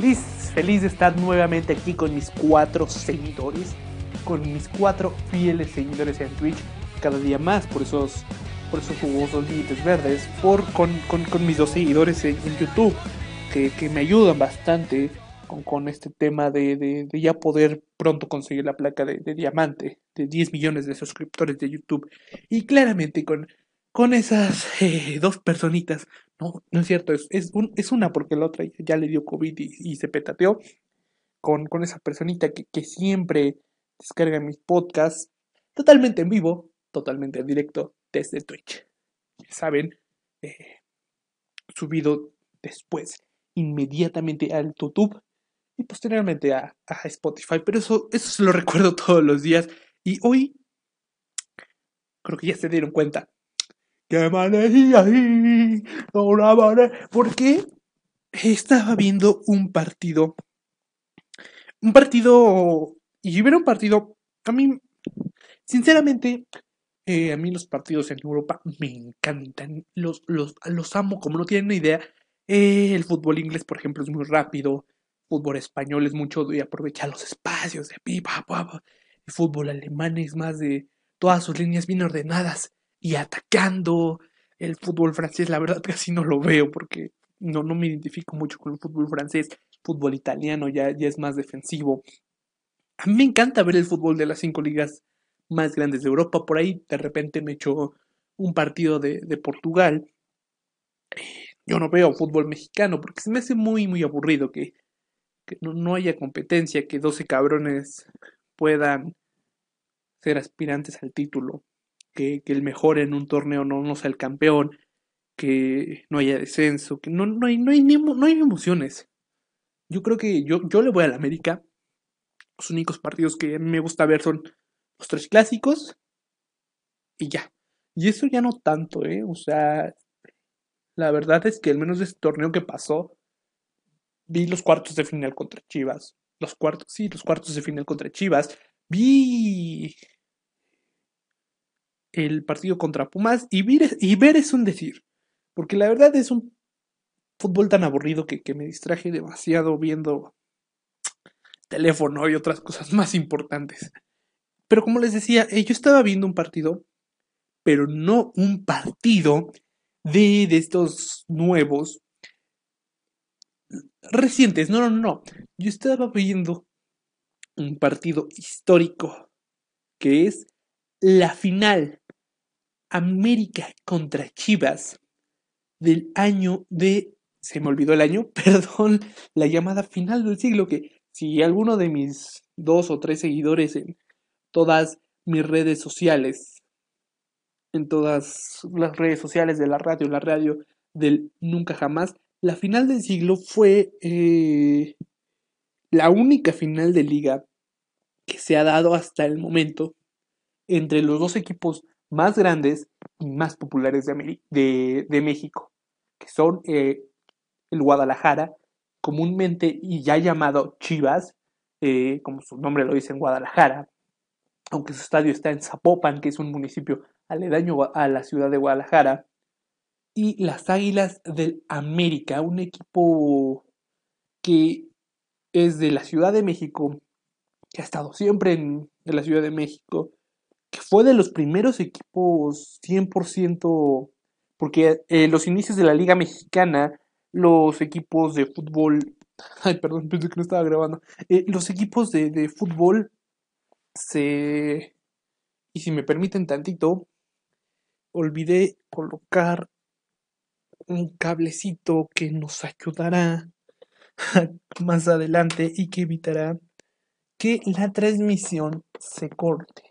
feliz, de estar nuevamente aquí con mis cuatro seguidores, con mis cuatro fieles seguidores en Twitch, cada día más por esos, por esos jugosos límites verdes, por, con, mis dos seguidores en, YouTube, que, me ayudan bastante con, este tema de, ya poder pronto conseguir la placa de, diamante de 10 millones de suscriptores de YouTube, y claramente con con esas eh, dos personitas. No, no es cierto, es, es, es, una porque la otra ya le dio COVID y, se petateó. Con, con esa personita que, que, siempre descarga mis podcasts totalmente en vivo, totalmente en directo desde Twitch. Saben, eh, subido después, inmediatamente al YouTube y posteriormente a, a Spotify. Pero eso, eso se lo recuerdo todos los días. Y hoy, creo que ya se dieron cuenta, que ahí, porque estaba viendo un partido, un partido, y ver un partido, a mí, sinceramente, eh, a mí los partidos en Europa me encantan, los, los, los amo como no tienen idea. Eh, el fútbol inglés, por ejemplo, es muy rápido, el fútbol español es mucho de aprovechar los espacios, de pipa, el fútbol alemán es más de todas sus líneas bien ordenadas y atacando. El fútbol francés, la verdad, casi no lo veo porque no, no me identifico mucho con el fútbol francés. El fútbol italiano ya, ya es más defensivo. A mí me encanta ver el fútbol de las cinco ligas más grandes de Europa. Por ahí de repente me echó un partido de, de Portugal. Yo no veo fútbol mexicano porque se me hace muy, muy aburrido que, que no, no, haya competencia, que 12 cabrones puedan ser aspirantes al título que, el mejor en un torneo no, no sea el campeón, que no haya descenso, que no, no, hay, no, hay, no hay emociones. Yo creo que yo, yo le voy a la América. Los únicos partidos que me gusta ver son los tres clásicos y ya. Y eso ya no tanto, ¿eh? O sea, la verdad es que al menos de este torneo que pasó, vi los cuartos de final contra Chivas. Los cuartos, sí, los cuartos de final contra Chivas. Vi el partido contra Pumas y ver, es un decir, porque la verdad es un fútbol tan aburrido que, me distraje demasiado viendo teléfono y otras cosas más importantes. Pero como les decía, eh, yo estaba viendo un partido, pero no un partido de, de estos nuevos recientes. No, no, no. Yo estaba viendo un partido histórico que es la final América contra Chivas del año de... Se me olvidó el año, perdón, la llamada final del siglo, que si alguno de mis dos o tres seguidores en todas mis redes sociales, en todas las redes sociales de la radio, la radio del Nunca Jamás, la final del siglo fue eh, la única final de liga que se ha dado hasta el momento entre los dos equipos más grandes y más populares de, de, México, que son eh, el Guadalajara, comúnmente y ya llamado Chivas, eh, como su nombre lo dice en Guadalajara, aunque su estadio está en Zapopan, que es un municipio aledaño a la ciudad de Guadalajara, y las Águilas del América, un equipo que es de la Ciudad de México, que ha estado siempre en, en la Ciudad de México, que fue de los primeros equipos 100%, porque eh, los inicios de la Liga Mexicana, los equipos de fútbol, ay, perdón, pensé que no estaba grabando, eh, los equipos de, de fútbol se, y si me permiten tantito, olvidé colocar un cablecito que nos ayudará más adelante y que evitará que la transmisión se corte.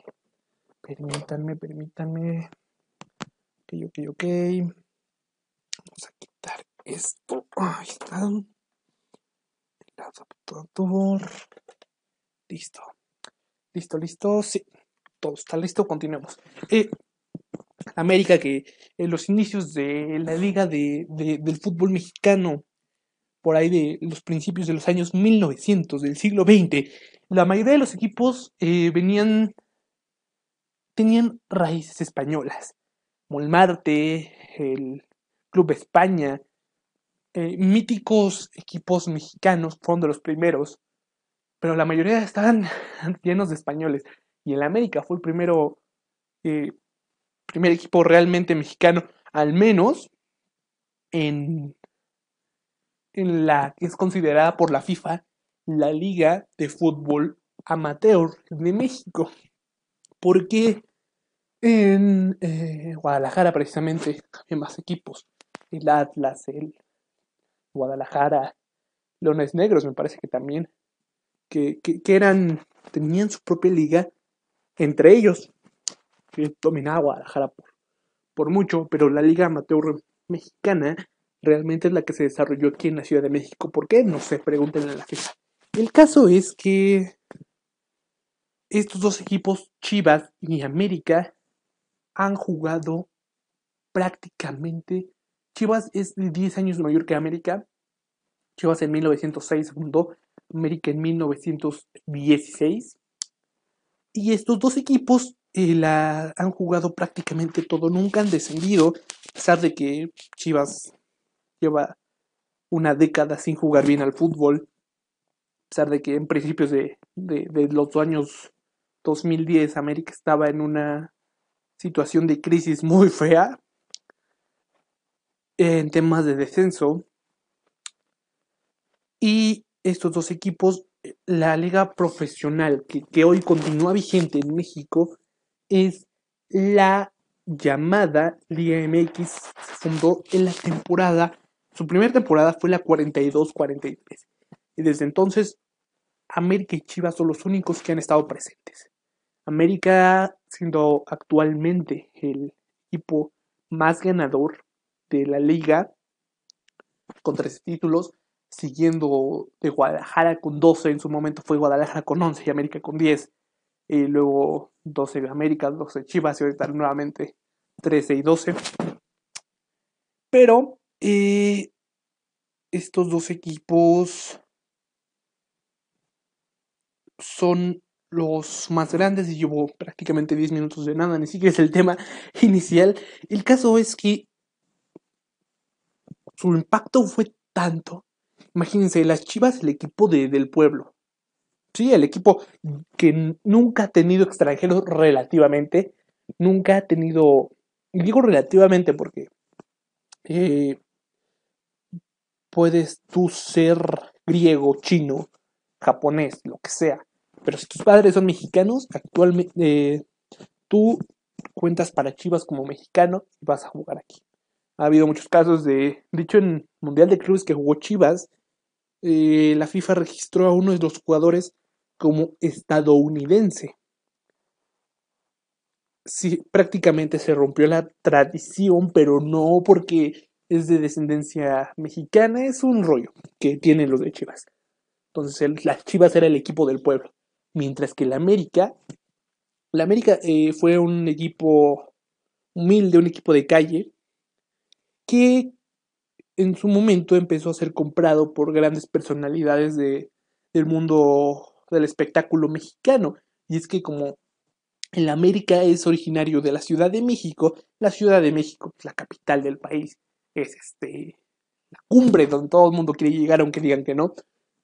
Permítanme, permítanme. Ok, ok, ok. Vamos a quitar esto. Ahí está. El adaptador. Listo. Listo, listo. Sí. Todo está listo. Continuemos. Eh, América que en los inicios de la liga de, del fútbol mexicano, por ahí de los principios de los años 1900 del siglo XX, la mayoría de los equipos eh, venían tenían raíces españolas. Molmarte, el Club España, eh, míticos equipos mexicanos fueron de los primeros, pero la mayoría estaban llenos de españoles. Y el América fue el primero, eh, primer equipo realmente mexicano, al menos en, en la que es considerada por la FIFA la Liga de Fútbol Amateur de México. Porque en eh, Guadalajara precisamente había más equipos. El Atlas, el Guadalajara, Leones Negros me parece que también. Que, que, eran, tenían su propia liga entre ellos. Que dominaba Guadalajara por, por mucho, pero la liga amateur mexicana realmente es la que se desarrolló aquí en la Ciudad de México. ¿Por qué? No sé, pregúntenle a la FIFA. El caso es que estos dos equipos, Chivas y América, han jugado prácticamente. Chivas es 10 años mayor que América. Chivas en 1906 fundó, América en 1916. Y estos dos equipos eh, la han jugado prácticamente todo, nunca han descendido, a pesar de que Chivas lleva una década sin jugar bien al fútbol, a pesar de que en principios de, de los años 2010 América estaba en una situación de crisis muy fea en temas de descenso. Y estos dos equipos, la liga profesional que, hoy continúa vigente en México es la llamada Liga MX. Se fundó en la temporada, su primera temporada fue la 42-43. Y desde entonces, América y Chivas son los únicos que han estado presentes. América siendo actualmente el equipo más ganador de la liga con 13 títulos, siguiendo de Guadalajara con 12, en su momento fue Guadalajara con 11 y América con 10, y luego 12 de América, 12 Chivas y ahorita nuevamente 13 y 12. Pero eh, estos dos equipos son los más grandes y llevo prácticamente 10 minutos de nada, ni siquiera es el tema inicial. El caso es que su impacto fue tanto. Imagínense, las Chivas, el equipo de, del pueblo. Sí, el equipo que nunca ha tenido extranjeros relativamente. Nunca ha tenido. Digo relativamente porque. Eh, puedes tú ser griego, chino, japonés, lo que sea pero si tus padres son mexicanos, actualmente eh, tú cuentas para Chivas como mexicano y vas a jugar aquí. Ha habido muchos casos de, dicho en Mundial de Clubes que jugó Chivas, eh, la FIFA registró a uno de los jugadores como estadounidense. Sí, prácticamente se rompió la tradición, pero no porque es de descendencia mexicana, es un rollo que tienen los de Chivas. Entonces, las Chivas era el equipo del pueblo mientras que América, la América eh, fue un equipo humilde, un equipo de calle, que en su momento empezó a ser comprado por grandes personalidades de, del mundo del espectáculo mexicano. Y es que como el América es originario de la Ciudad de México, la Ciudad de México, la capital del país, es este la cumbre donde todo el mundo quiere llegar, aunque digan que no.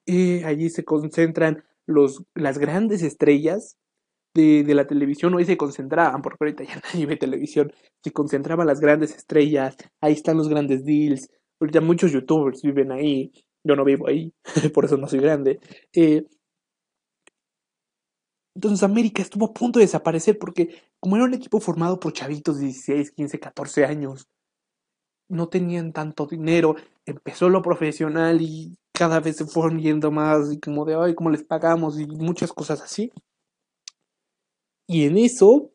Eh, allí se concentran los, las grandes estrellas de, de, la televisión hoy se concentraban, porque ahorita ya nadie ve televisión, se concentraban las grandes estrellas, ahí están los grandes deals, ahorita muchos youtubers viven ahí, yo no vivo ahí, por eso no soy grande. Eh, entonces América estuvo a punto de desaparecer porque como era un equipo formado por chavitos de 16, 15, 14 años, no tenían tanto dinero, empezó lo profesional y cada vez se fueron yendo más y como de, ay, ¿cómo les pagamos? Y muchas cosas así. Y en eso,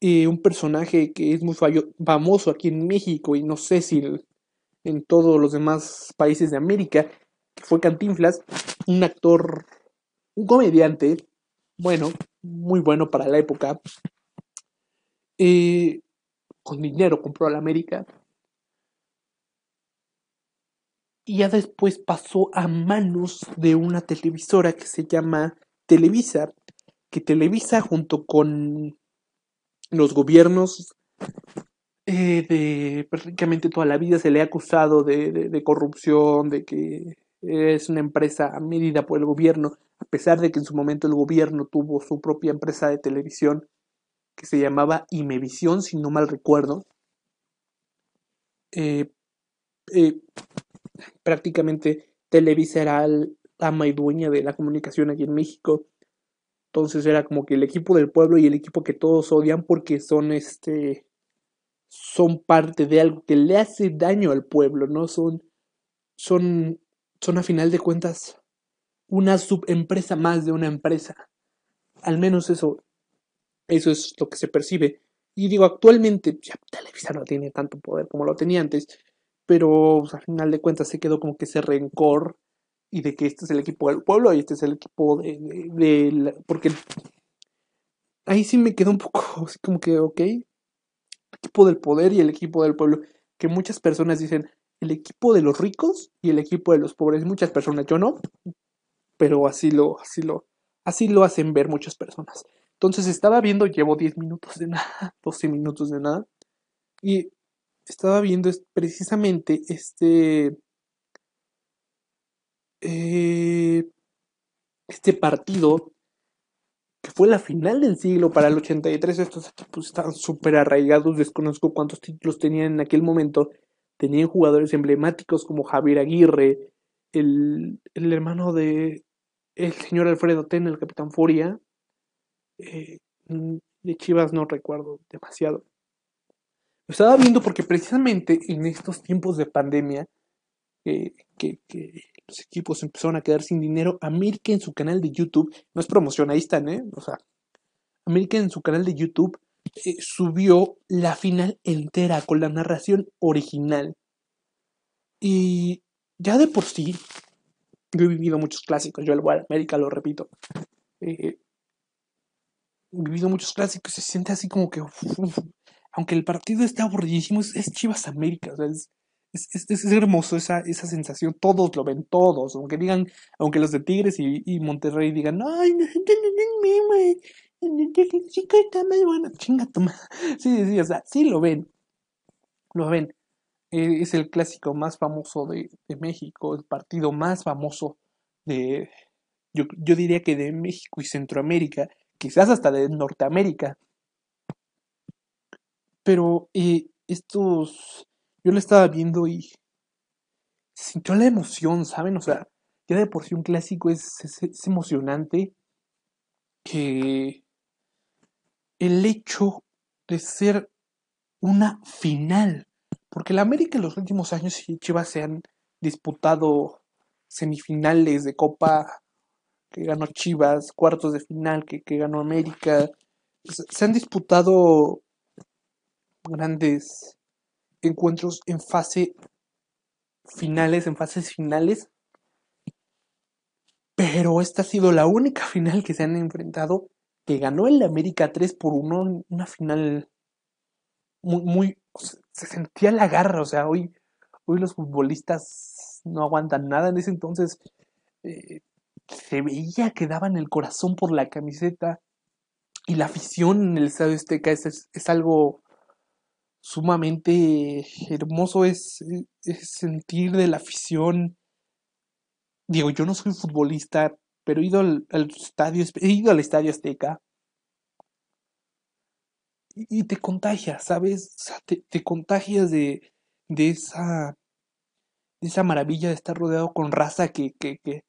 eh, un personaje que es muy famoso aquí en México y no sé si en todos los demás países de América, fue Cantinflas, un actor, un comediante, bueno, muy bueno para la época, eh, con dinero compró a la América y ya después pasó a manos de una televisora que se llama Televisa, que Televisa junto con los gobiernos eh, de prácticamente toda la vida se le ha acusado de, de, corrupción, de que es una empresa medida por el gobierno, a pesar de que en su momento el gobierno tuvo su propia empresa de televisión que se llamaba Imevisión, si no mal recuerdo. Eh, eh, prácticamente Televisa era el ama y dueña de la comunicación aquí en México. Entonces era como que el equipo del pueblo y el equipo que todos odian porque son este son parte de algo que le hace daño al pueblo, ¿no? Son son son a final de cuentas una subempresa más de una empresa. Al menos eso eso es lo que se percibe. Y digo, actualmente ya Televisa no tiene tanto poder como lo tenía antes, pero pues, al final de cuentas se quedó como que ese rencor y de que este es el equipo del pueblo y este es el equipo de, porque ahí sí me quedó un poco así como que, ok, el equipo del poder y el equipo del pueblo, que muchas personas dicen el equipo de los ricos y el equipo de los pobres, muchas personas, yo no, pero así lo, así lo, así lo hacen ver muchas personas. Entonces estaba viendo, llevo 10 minutos de nada, 12 minutos de nada, y estaba viendo precisamente este, eh, este partido que fue la final del siglo para el 83. Estos equipos estaban súper arraigados, desconozco cuántos títulos tenían en aquel momento. Tenían jugadores emblemáticos como Javier Aguirre, el, el hermano de el señor Alfredo Ten, el capitán Furia, eh, de Chivas no recuerdo demasiado. Lo estaba viendo porque precisamente en estos tiempos de pandemia, que, los equipos empezaron a quedar sin dinero, América en su canal de YouTube, no es promoción, ¿eh? O sea, América en su canal de YouTube eh, subió la final entera con la narración original. Y ya de por sí, yo he vivido muchos clásicos, yo al América lo repito. Eh, he vivido muchos clásicos, se siente así como que, aunque el partido esté aburridísimo, es, Chivas América, es, es, hermoso esa, esa sensación, todos lo ven, todos, aunque digan, aunque los de Tigres y, Monterrey digan, ay, no, chica está más bueno, chinga toma. Sí, sí, o sea, sí lo ven, lo ven. Eh, es el clásico más famoso de, de México, el partido más famoso de, yo, yo diría que de México y Centroamérica, quizás hasta de Norteamérica. Pero eh, estos, yo lo estaba viendo y sintió la emoción, ¿saben? O sea, ya de por sí un clásico es, es, emocionante que el hecho de ser una final, porque la América en los últimos años y Chivas se han disputado semifinales de Copa que ganó Chivas, cuartos de final que, ganó América. Se han disputado grandes encuentros en fase finales, en fases finales. Pero esta ha sido la única final que se han enfrentado que ganó el América 3 por 1, una final muy, se sentía la garra, o sea, hoy, hoy los futbolistas no aguantan nada, en ese entonces eh, se veía que daban el corazón por la camiseta y la afición en el Estadio Azteca es, es, algo sumamente hermoso, es, sentir de la afición. Digo, yo no soy futbolista, pero he ido al, estadio, he ido al Estadio Azteca y, te contagias, ¿sabes? te, contagias de, de esa de esa maravilla de estar rodeado con raza que, que, que,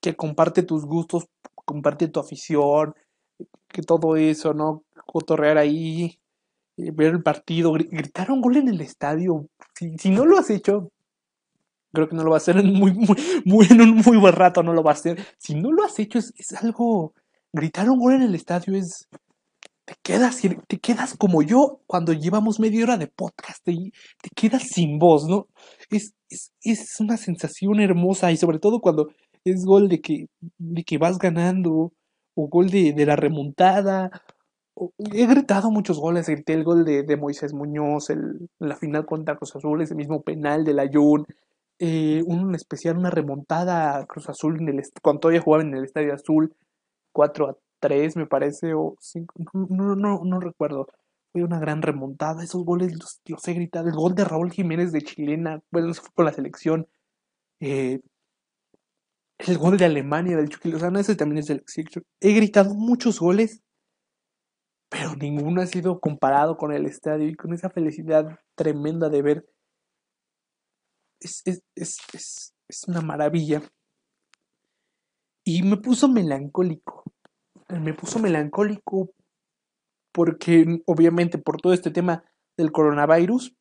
que comparte tus gustos, comparte tu afición, que todo eso, ¿no? Cotorrear ahí, ver el partido, gritar un gol en el estadio. Si, no lo has hecho, creo que no lo va a hacer en, muy, muy, en un muy buen rato, no lo va a hacer. Si no lo has hecho, es, algo. Gritar un gol en el estadio es. Te quedas, te quedas como yo cuando llevamos media hora de podcast, te, te quedas sin voz, ¿no? Es, es, es una sensación hermosa y sobre todo cuando es gol de que, de que vas ganando, o gol de, de la remontada. He gritado muchos goles, grité el gol de, Moisés Muñoz, el, la final contra Cruz Azul, ese mismo penal del Ayun, eh, un especial, una remontada a Cruz Azul en el, cuando todavía jugaba en el Estadio Azul, 4 a 3 me parece, o 5, no, no, no, recuerdo. fue una gran remontada. Esos goles los, los he gritado. El gol de Raúl Jiménez de Chilena, bueno, eso fue con la selección. Eh, el gol de Alemania del Chucky Lozano, ese también es de la selección. He gritado muchos goles, pero ninguno ha sido comparado con el estadio y con esa felicidad tremenda de ver. Es, es, es, es, una maravilla. Y me puso melancólico. Me puso melancólico porque obviamente por todo este tema del coronavirus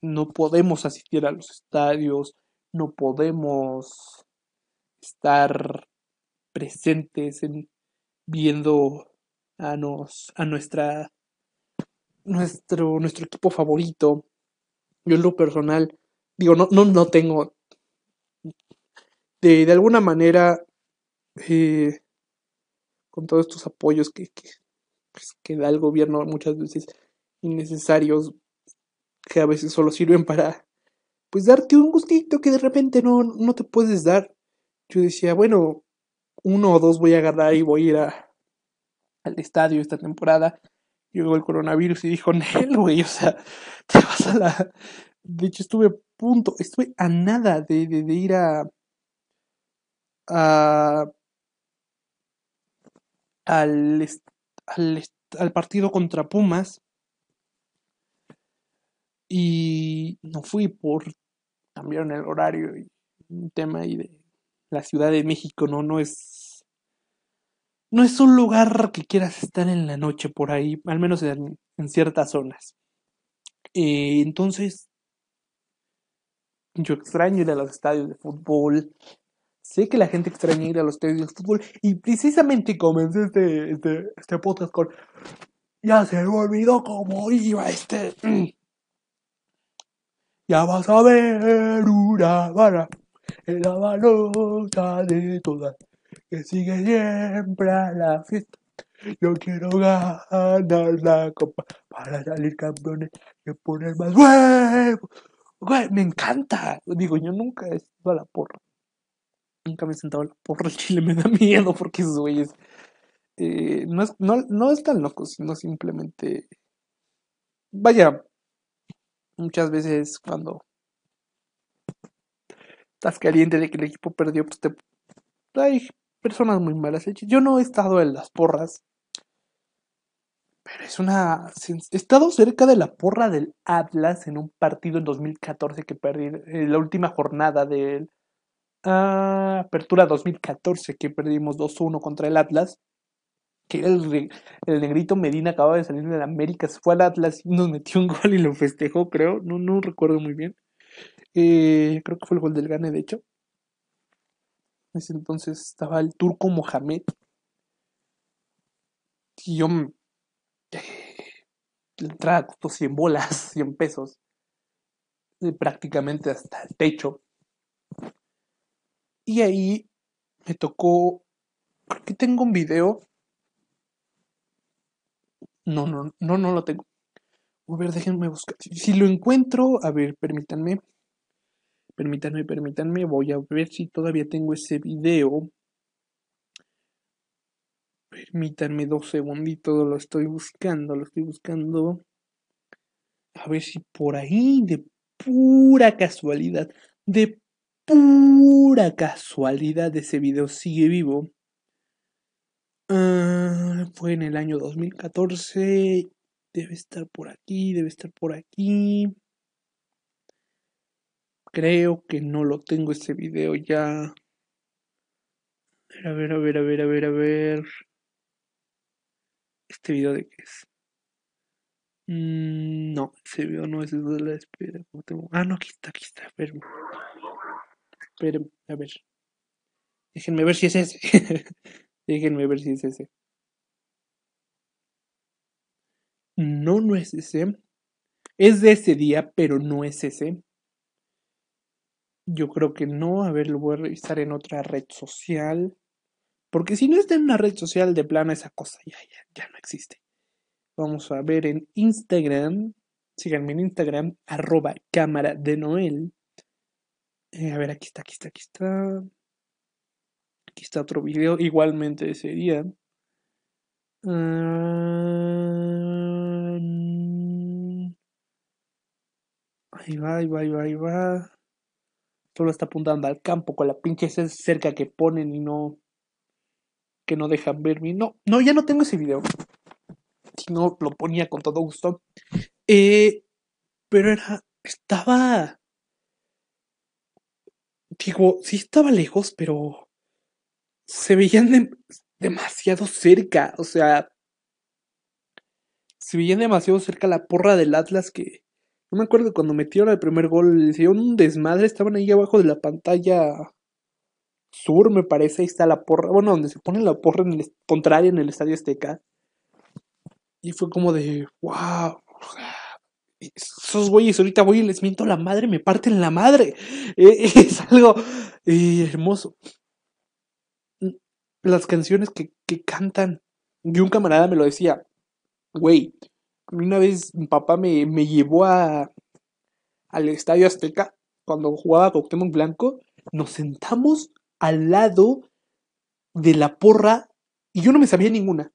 no podemos asistir a los estadios, no podemos estar presentes en viendo a nos a nuestra nuestro nuestro equipo favorito. Yo en lo personal digo no no no tengo de, de alguna manera eh, con todos estos apoyos que, que, pues, que da el gobierno muchas veces innecesarios que a veces solo sirven para pues darte un gustito que de repente no, no te puedes dar. Yo decía, bueno, uno o dos voy a agarrar y voy a ir a, al estadio esta temporada. Llegó el coronavirus y dijo, Nel, güey, o sea, te vas a la... De hecho, estuve a punto, estuve a nada de, de, de ir a... a al, al, al partido contra Pumas y no fui por cambiaron el horario y un tema ahí de la Ciudad de México, ¿no? No es. No es un lugar que quieras estar en la noche por ahí, al menos en, ciertas zonas. Eh, entonces, yo extraño ir a los estadios de fútbol. Sé que la gente extraña ir a los estadios de fútbol. Y precisamente comencé este, este, este podcast con. Ya se me olvidó cómo iba este. Ya vas a ver una vara en la balota de todas, que sigue siempre a la fiesta. Yo quiero ganar la copa para salir campeones y poner más huevos. Güey, me encanta. Digo, yo nunca he estado a la porra. Nunca me he sentado a la porra. El chile me da miedo porque esos güeyes eh, no, es, no, no están locos, sino simplemente. Vaya, muchas veces cuando estás caliente de que el equipo perdió, pues te... Hay personas muy malas hechas. Yo no he estado en las porras. Pero es una... He estado cerca de la porra del Atlas en un partido en 2014 que perdí. En la última jornada de ah, Apertura 2014 que perdimos 2-1 contra el Atlas. Que el, el negrito Medina acababa de salir de la América, se fue al Atlas y nos metió un gol y lo festejó, creo. No, no recuerdo muy bien. Eh, creo que fue el gol del Gane, de hecho. En ese entonces estaba el turco Mohamed. Y yo. La entrada costó 100 bolas, 100 pesos. Prácticamente hasta el techo. Y ahí me tocó. Creo que tengo un video. No, no, no, no lo tengo. A ver, déjenme buscar. Si lo encuentro, a ver, permítanme. Permítanme, permítanme, voy a ver si todavía tengo ese video. Permítanme dos segunditos, lo estoy buscando, lo estoy buscando. A ver si por ahí, de pura casualidad, de pura casualidad, ese video sigue vivo. Uh, fue en el año 2014. Debe estar por aquí, debe estar por aquí. Creo que no lo tengo ese video ya. A ver, a ver, a ver, a ver, a ver. ¿Este video de qué es? Mm, no, ese video no es de la espera. Ah, no, aquí está, aquí está. Esperen. Esperen, a ver. Déjenme ver si es ese. Déjenme ver si es ese. No, no es ese. Es de ese día, pero no es ese. Yo creo que no. A ver, lo voy a revisar en otra red social. Porque si no está en una red social de plano esa cosa, ya, ya, ya no existe. Vamos a ver en Instagram. Síganme en Instagram, arroba cámara de Noel. Eh, a ver, aquí está, aquí está, aquí está. Aquí está otro video, igualmente sería. Uh... Ah, mm. Ahí va, ahí va, ahí va, ahí va. Solo está apuntando al campo con la pinche cerca que ponen y no. que no dejan verme. No, no, ya no tengo ese video. Si no, lo ponía con todo gusto. Eh, pero era. Estaba. Digo, sí estaba lejos, pero. Se veían demasiado cerca. O sea. Se veían demasiado cerca la porra del Atlas que no me acuerdo cuando metieron el primer gol, hicieron un desmadre, estaban ahí abajo de la pantalla sur, me parece, ahí está la porra, bueno, donde se pone la porra en el contrario en el Estadio Azteca. Y fue como de, wow, esos güeyes ahorita voy y les miento la madre, me parten la madre. Es algo hermoso. Las canciones que, que cantan. Y un camarada me lo decía, güey, una vez mi papá me, me llevó a, al Estadio Azteca cuando jugaba Cuauhtémoc Blanco. Nos sentamos al lado de la porra y yo no me sabía ninguna.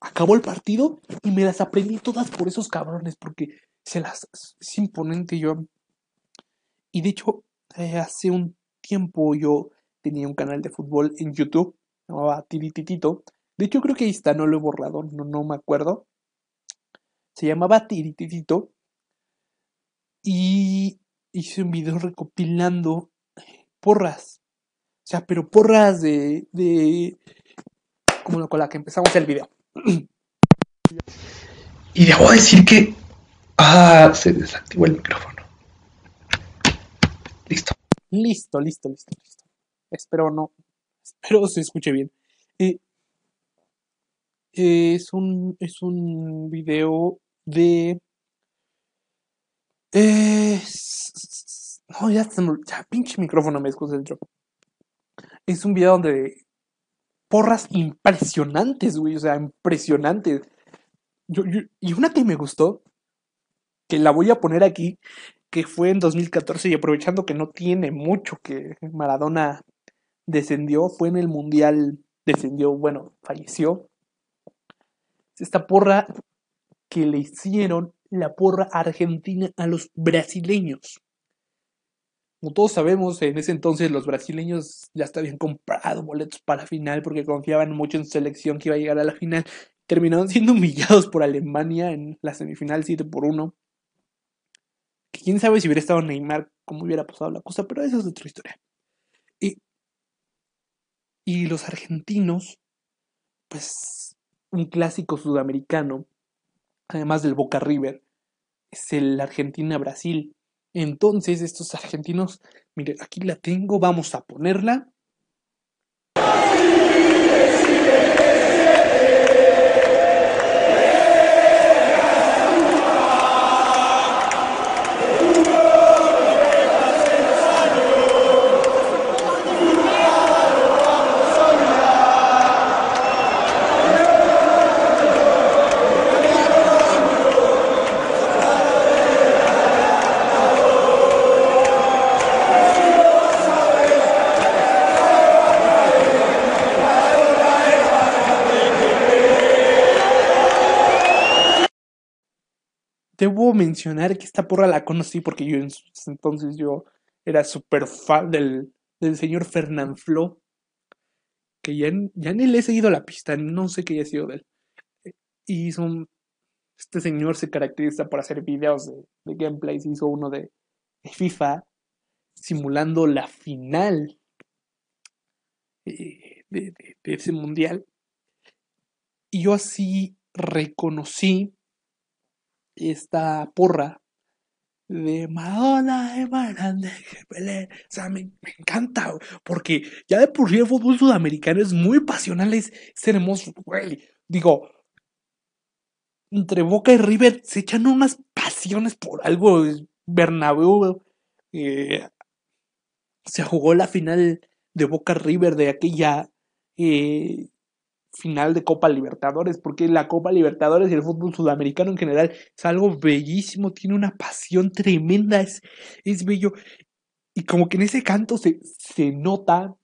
Acabó el partido y me las aprendí todas por esos cabrones porque se las es imponente yo. Y de hecho, eh, hace un tiempo yo tenía un canal de fútbol en YouTube, llamaba Tirititito. De hecho, creo que ahí está, no lo he borrado, no, no me acuerdo se llamaba Tirititito y hice un video recopilando porras. O sea, pero porras de. de como con la que empezamos el video. Y debo decir que. Ah, se desactivó el micrófono. Listo. Listo, listo, listo, listo. Espero no. Espero se escuche bien. Eh, es un. Es un video de... No, ya, ya pinche micrófono me desconcentro. Es un video donde porras impresionantes, güey, o sea, impresionantes. y una que me gustó, que la voy a poner aquí, que fue en 2014 y aprovechando que no tiene mucho que Maradona descendió, fue en el Mundial, descendió, bueno, falleció. Esta porra que le hicieron la porra argentina a los brasileños. Como todos sabemos, en ese entonces los brasileños ya habían comprado boletos para la final porque confiaban mucho en su selección que iba a llegar a la final. Terminaron siendo humillados por Alemania en la semifinal 7 por 1. Quién sabe si hubiera estado Neymar, cómo hubiera pasado la cosa, pero esa es otra historia. Y, y los argentinos, pues un clásico sudamericano, además del Boca River, es el Argentina-Brasil. Entonces, estos argentinos, mire, aquí la tengo, vamos a ponerla. Mencionar que esta porra la conocí porque yo en entonces yo era súper fan del, del señor Fernán Flo, que ya, ya ni le he seguido la pista, no sé qué haya sido de él. Y son, este señor se caracteriza por hacer videos de, de gameplays, hizo uno de, FIFA simulando la final eh, de ese mundial. Y yo así reconocí esta porra de Madonna, de O sea, me, encanta, porque ya de por sí el fútbol sudamericano es muy pasional, es, hermoso, güey. Digo, entre Boca y River se echan unas pasiones por algo. Bernabéu eh, se jugó la final de Boca River de aquella eh, final de Copa Libertadores, porque la Copa Libertadores y el fútbol sudamericano en general es algo bellísimo, tiene una pasión tremenda, es, es bello. Y como que en ese canto se, se nota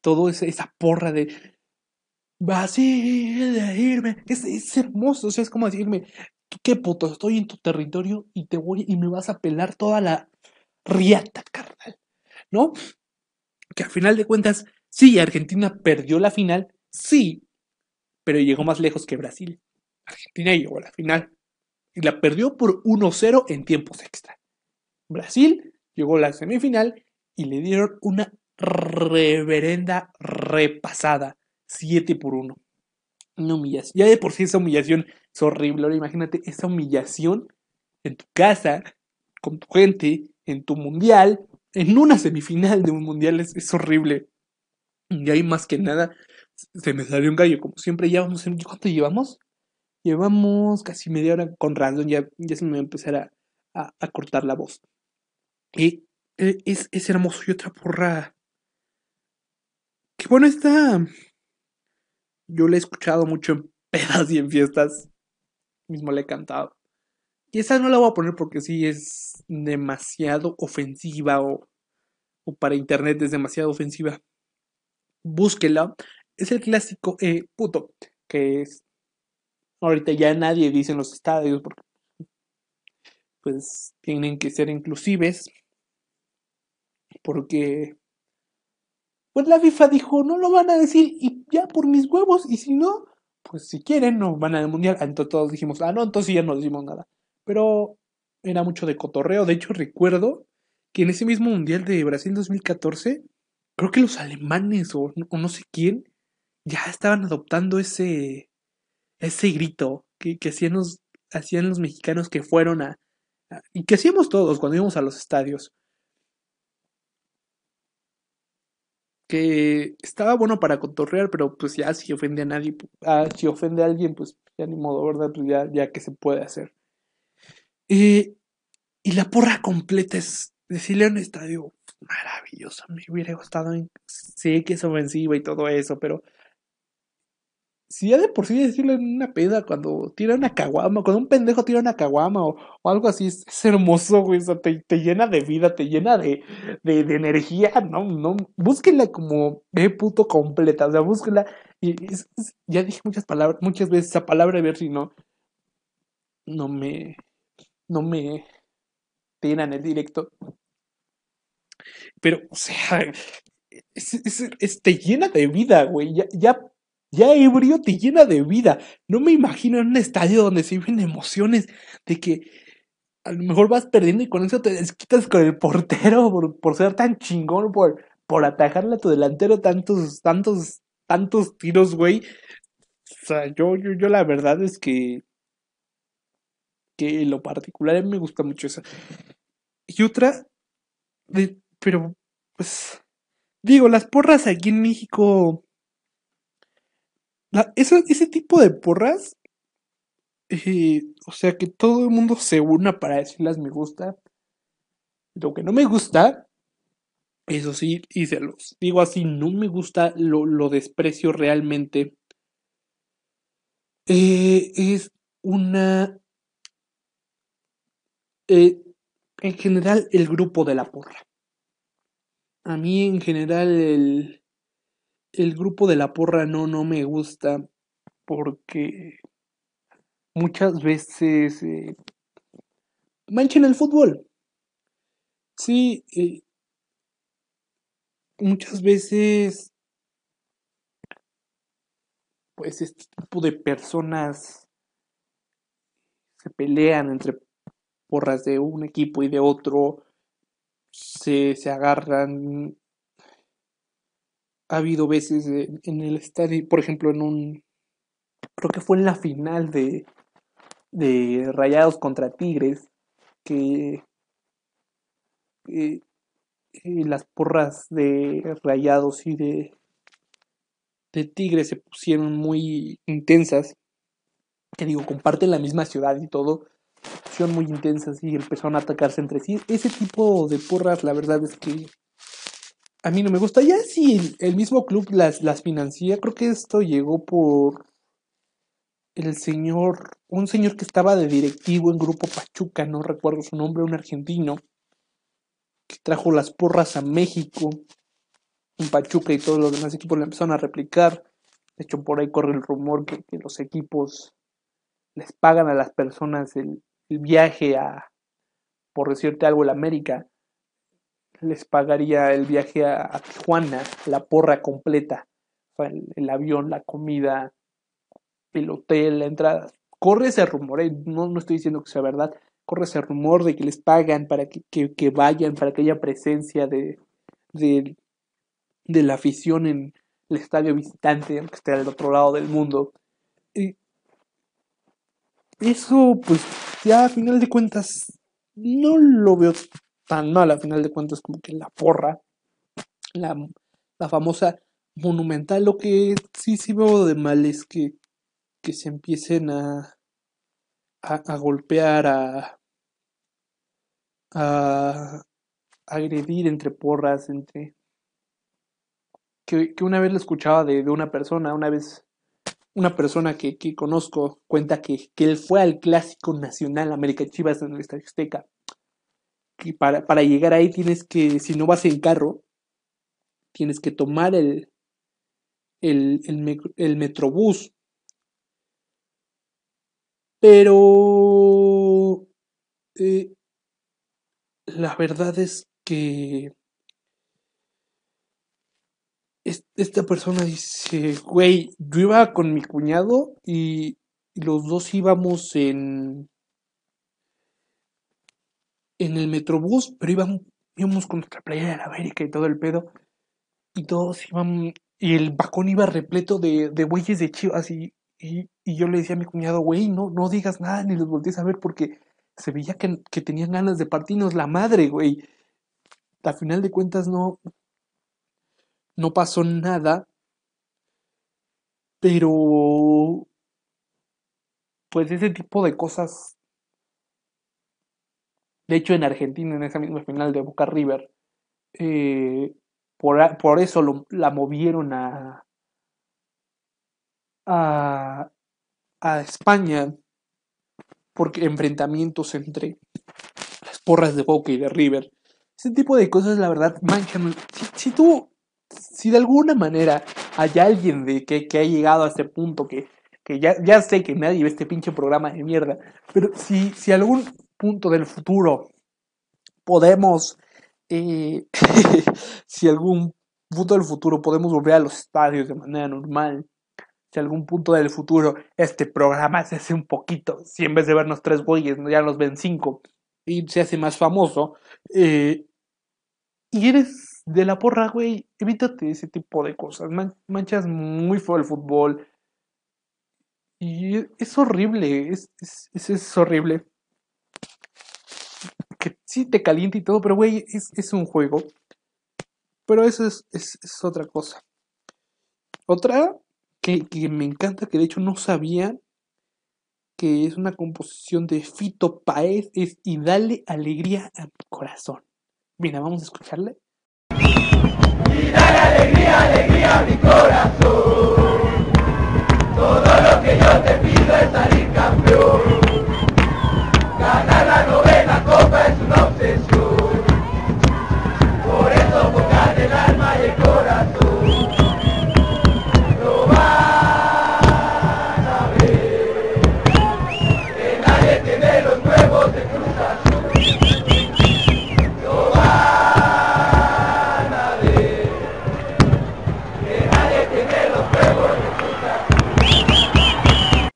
todo esa porra de a de irme. Es, es hermoso, o sea, es como decirme, qué puto, estoy en tu territorio y te voy y me vas a pelar toda la riata, carnal. ¿No? Que al final de cuentas, sí, Argentina perdió la final, sí, pero llegó más lejos que Brasil. Argentina llegó a la final y la perdió por 1-0 en tiempos extra. Brasil llegó a la semifinal y le dieron una reverenda repasada, 7 por 1. Una humillación. Ya de por sí esa humillación es horrible. Ahora imagínate esa humillación en tu casa, con tu gente, en tu mundial, en una semifinal de un mundial. Es, horrible. Y ahí más que nada se me salió un gallo. Como siempre, ya vamos. ¿Cuánto llevamos? Llevamos casi media hora con Random. Ya, ya se me va a empezar a, a, cortar la voz. Y e, es, es hermoso. Y otra porra. Que bueno está yo le he escuchado mucho en pedas y en fiestas. Mismo le he cantado. Y esa no la voy a poner porque sí es demasiado ofensiva o, o para internet es demasiado ofensiva. Búsquela. Es el clásico eh, puto. Que es. Ahorita ya nadie dice en los estadios porque. Pues tienen que ser inclusives. Porque pues la FIFA dijo, no lo van a decir y ya por mis huevos, y si no, pues si quieren, no van al mundial. Entonces todos dijimos, ah, no, entonces ya no decimos nada. Pero era mucho de cotorreo. De hecho, recuerdo que en ese mismo mundial de Brasil 2014, creo que los alemanes o, no sé quién ya estaban adoptando ese, ese grito que, hacían, los, hacían los mexicanos que fueron a, y que hacíamos todos cuando íbamos a los estadios. que estaba bueno para cotorrear, pero pues ya si ofende a nadie, ah, si ofende a alguien, pues ya ni modo, ¿verdad? Pues ya, ya que se puede hacer. Eh, y la porra completa es decirle a un estadio maravilloso. Me hubiera gustado. Sé que es ofensiva y todo eso, pero si ya de por sí decirle una peda cuando tira una caguama, cuando un pendejo tira una caguama o, algo así, es, hermoso, güey, o te, llena de vida, te llena de, de, energía, no, no, búsquenla como eh, puto completa, o sea, búsquenla, y ya dije muchas palabras, muchas veces esa palabra, a ver si no, no me, no me tiran el directo, pero, o sea, es, te llena de vida, güey, ya ya ebrio te llena de vida. No me imagino en un estadio donde se viven emociones de que a lo mejor vas perdiendo y con eso te desquitas con el portero por, ser tan chingón, por, por atajarle a tu delantero tantos, tantos, tantos tiros, güey. O sea, yo, yo, yo la verdad es que que lo particular me gusta mucho esa. Y otra, pero pues digo, las porras aquí en México ese tipo de porras, eh, o sea, que todo el mundo se una para decirlas me gusta. Lo que no me gusta, eso sí, y se los digo así, no me gusta, lo, lo desprecio realmente. Eh, es una... Eh, en general, el grupo de la porra. A mí en general el, el grupo de la porra no, no me gusta porque muchas veces eh, manchan el fútbol. Sí, eh, muchas veces, pues este tipo de personas se pelean entre porras de un equipo y de otro, se, se agarran ha habido veces en el estadio, por ejemplo, en un, creo que fue en la final de, de Rayados contra Tigres, que las porras de Rayados y de, de Tigres se pusieron muy intensas, que digo, comparten la misma ciudad y todo, son muy intensas y empezaron a atacarse entre sí. Ese tipo de porras, la verdad es que a mí no me gusta. Ya si el, mismo club las, las financia, creo que esto llegó por el señor, un señor que estaba de directivo en Grupo Pachuca, no recuerdo su nombre, un argentino, que trajo las porras a México, en Pachuca y todos los demás equipos le empezaron a replicar. De hecho, por ahí corre el rumor que, los equipos les pagan a las personas el, el viaje a, por decirte algo, la América, les pagaría el viaje a, Tijuana, la porra completa, el, avión, la comida, el hotel, la entrada. Corre ese rumor, eh, no, no estoy diciendo que sea verdad, corre ese rumor de que les pagan para que, que, que vayan, para que haya presencia de, de, de la afición en el estadio visitante, aunque esté al otro lado del mundo. Y eso, pues, ya a final de cuentas, no lo veo tan mal, a final de cuentas, como que la porra, la, la famosa monumental, lo que sí, sí veo de mal es que, que se empiecen a, a, golpear, a, a agredir entre porras, entre... Que, que una vez lo escuchaba de, de, una persona, una vez una persona que, que conozco cuenta que, que, él fue al Clásico Nacional América Chivas en el Estadio Azteca. Para, para llegar ahí tienes que, si no vas en carro, tienes que tomar el, el, el, el Metrobús. Pero eh, la verdad es que esta persona dice, güey, yo iba con mi cuñado y los dos íbamos en en el metrobús, pero íbamos, íbamos con nuestra de la América y todo el pedo. Y todos iban, y el vagón iba repleto de, de güeyes de chivas y, y, y, yo le decía a mi cuñado, güey, no, no digas nada ni los voltees a ver porque se veía que, que tenían ganas de partirnos la madre, güey. A final de cuentas no, no pasó nada, pero pues ese tipo de cosas. De hecho, en Argentina, en esa misma final de Boca River, eh, por, por, eso la movieron a, a, a España, porque enfrentamientos entre las porras de Boca y de River. Ese tipo de cosas, la verdad, manchan. Si, si tú si de alguna manera hay alguien de que, que ha llegado a este punto, que, que ya, ya, sé que nadie ve este pinche programa de mierda, pero si, si algún punto del futuro podemos, eh, si algún punto del futuro podemos volver a los estadios de manera normal, si algún punto del futuro este programa se hace un poquito, si en vez de vernos tres güeyes ya nos ven cinco y se hace más famoso, eh, y eres de la porra, güey, evítate ese tipo de cosas. Man manchas muy feo el fútbol. Y es horrible, es, es, es, horrible. Que sí te calienta y todo, pero güey, es, un juego. Pero eso es, otra cosa. Otra que, que, me encanta, que de hecho no sabía, que es una composición de Fito Paez, es Y dale alegría a mi corazón. Mira, vamos a escucharle. Y dale alegría, alegría a mi corazón. Todo lo que yo te pido es salir campeón.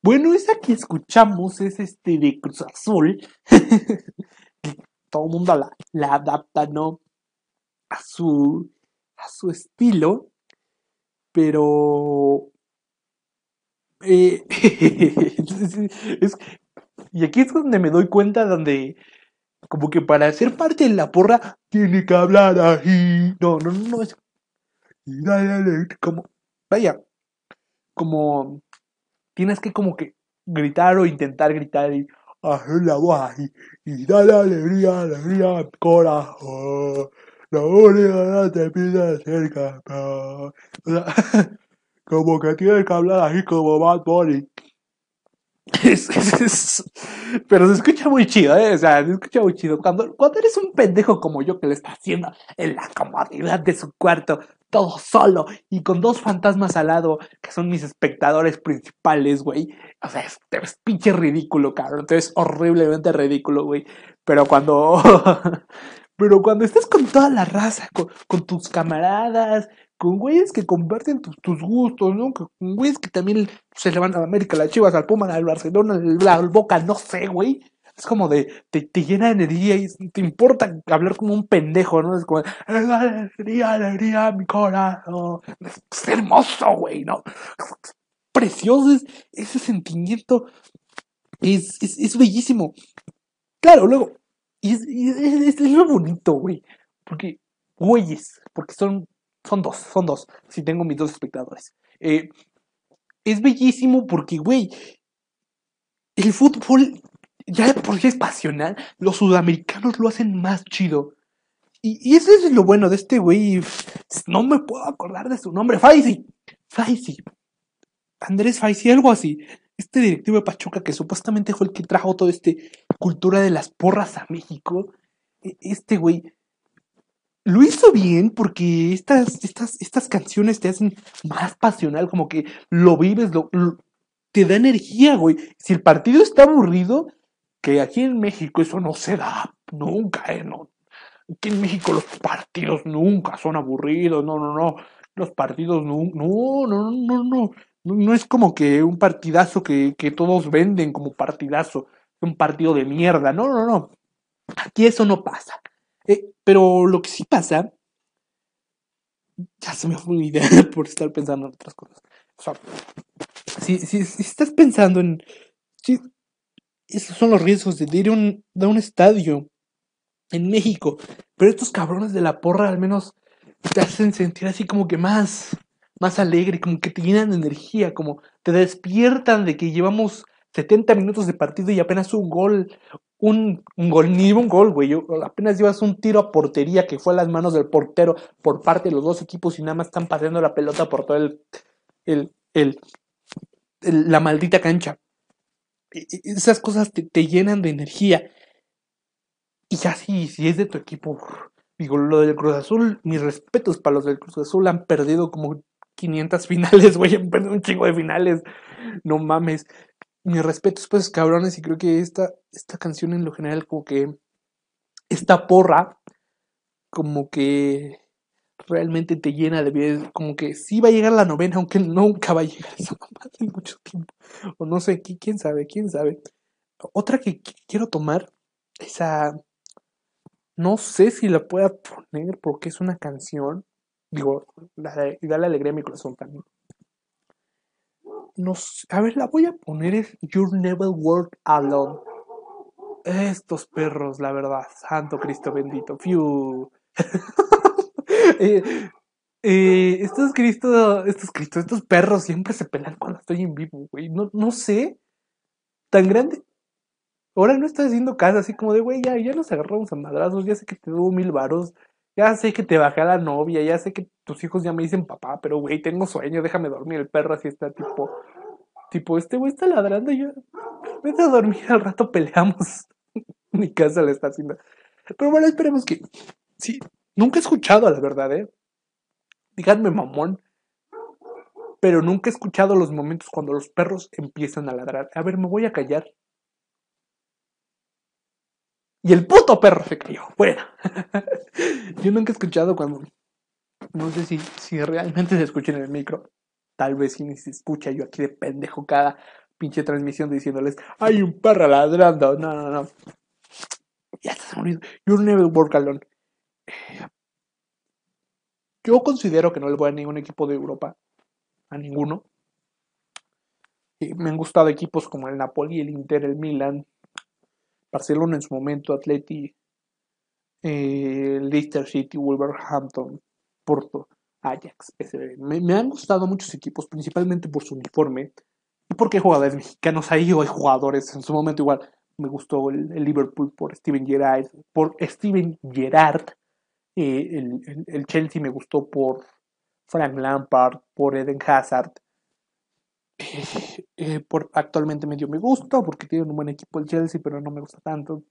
Bueno, esa que escuchamos es este de Cruz Azul. Todo el mundo la, adapta, ¿no? A su, a su estilo. Pero... eh, y aquí es donde me doy cuenta donde... Como que para ser parte de la porra tiene que hablar así. No, no, no, no es... Como... Vaya. Como tienes que como que gritar o intentar gritar y hacer la voz así y dale alegría, alegría al. La única te pide ser campeón. O sea, como que tienes que hablar así como Bad Bunny. Pero se escucha muy chido, ¿eh? O sea, se escucha muy chido. Cuando, cuando eres un pendejo como yo que le está haciendo en la comodidad de su cuarto, todo solo y con dos fantasmas al lado que son mis espectadores principales, güey. O sea, es, es pinche ridículo, cabrón. Te ves horriblemente ridículo, güey. Pero cuando. Pero cuando estás con toda la raza, con, tus camaradas, con güeyes que comparten tus, tus gustos, ¿no? Con güeyes que también se le van a América, las Chivas, al Puma, al Barcelona, al, al Boca, no sé, güey. Es como de, te, llena de energía y te importa hablar como un pendejo, ¿no? Es como, alegría, alegría, mi corazón. Es, hermoso, güey, ¿no? Precioso es, ese sentimiento. Es, es, bellísimo. Claro, luego, y es lo bonito, güey. Porque, güeyes, porque son, son dos, son dos. Si tengo mis dos espectadores. Eh, es bellísimo porque, güey, el fútbol ya de es pasional. Los sudamericanos lo hacen más chido. Y, y eso es lo bueno de este güey. No me puedo acordar de su nombre. Faisi. Faisi. Andrés Faisi, algo así. Este directivo de Pachuca que supuestamente fue el que trajo toda esta cultura de las porras a México. E- Este güey lo hizo bien porque estas, estas, estas canciones te hacen más pasional, como que lo vives, lo- te da energía, güey. Si el partido está aburrido, que aquí en México eso no se da nunca, ¿eh? No. Aquí en México los partidos nunca son aburridos, no, no, no. Los partidos no, no, no, no, no. No, no es como que un partidazo que, que todos venden como partidazo, un partido de mierda, no, no, no. Aquí eso no pasa. Eh, pero lo que sí pasa, ya se me fue una idea por estar pensando en otras cosas. Si, si, si estás pensando en... esos son los riesgos de ir a un, estadio en México. Pero estos cabrones de la porra al menos te hacen sentir así como que más, más alegre, como que te llenan de energía, como te despiertan de que llevamos 70 minutos de partido y apenas un gol, un, gol, ni un gol, güey. Apenas llevas un tiro a portería que fue a las manos del portero por parte de los dos equipos y nada más están paseando la pelota por todo el, el, el- la maldita cancha. Esas cosas te, te llenan de energía. Y ya si, si es de tu equipo, digo, lo del Cruz Azul, mis respetos para los del Cruz Azul, han perdido como 500 finales, güey, han perdido un chingo de finales, no mames. Mis respetos pues cabrones y creo que esta, esta canción en lo general como que, esta porra, como que realmente te llena de vida, como que sí va a llegar la novena, aunque nunca va a llegar esa en mucho tiempo. O no sé, qui- quién sabe, quién sabe. Otra que qu- quiero tomar, esa, no sé si la pueda poner porque es una canción, digo, y dale alegría a mi corazón también. No sé, a ver, la voy a poner es You'll Never Walk Alone. Estos perros, la verdad, santo Cristo bendito, fiu. Eh, eh, estos Cristo, estos Cristo, estos perros siempre se pelean cuando estoy en vivo, güey. No, no sé, tan grande. Ahora no estoy haciendo caso, así como de, güey, ya, ya nos agarramos a madrazos, ya sé que te debo mil varos, ya sé que te bajé a la novia, ya sé que tus hijos ya me dicen papá, pero güey, tengo sueño, déjame dormir. El perro así está tipo, tipo, este güey está ladrando y yo, vete a dormir, al rato peleamos. Mi casa le está haciendo. Pero bueno, esperemos que, sí, nunca he escuchado la verdad, eh. Díganme mamón, pero nunca he escuchado los momentos cuando los perros empiezan a ladrar. A ver, me voy a callar. Y el puto perro se cayó. Bueno, yo nunca he escuchado cuando. No sé si, si realmente se escucha en el micro. Tal vez si ni se escucha yo aquí de pendejo cada pinche transmisión diciéndoles: Hay un perro ladrando. No, no, no. Ya está muriendo. You'll never work alone. Yo considero que no le voy a ningún equipo de Europa. A ninguno. Me han gustado equipos como el Napoli, el Inter, el Milan, Barcelona en su momento, Atleti, eh, Leicester City, Wolverhampton, Porto, Ajax, PSV. Me, me han gustado muchos equipos, principalmente por su uniforme y porque hay jugadores mexicanos ahí o hay jugadores. En su momento igual me gustó el, el Liverpool por Steven Gerrard, por Steven Gerrard. Eh, el, el- el Chelsea me gustó por Frank Lampard, por Eden Hazard. Eh, eh, por, actualmente medio me gusta porque tiene un buen equipo el Chelsea, pero no me gusta tanto.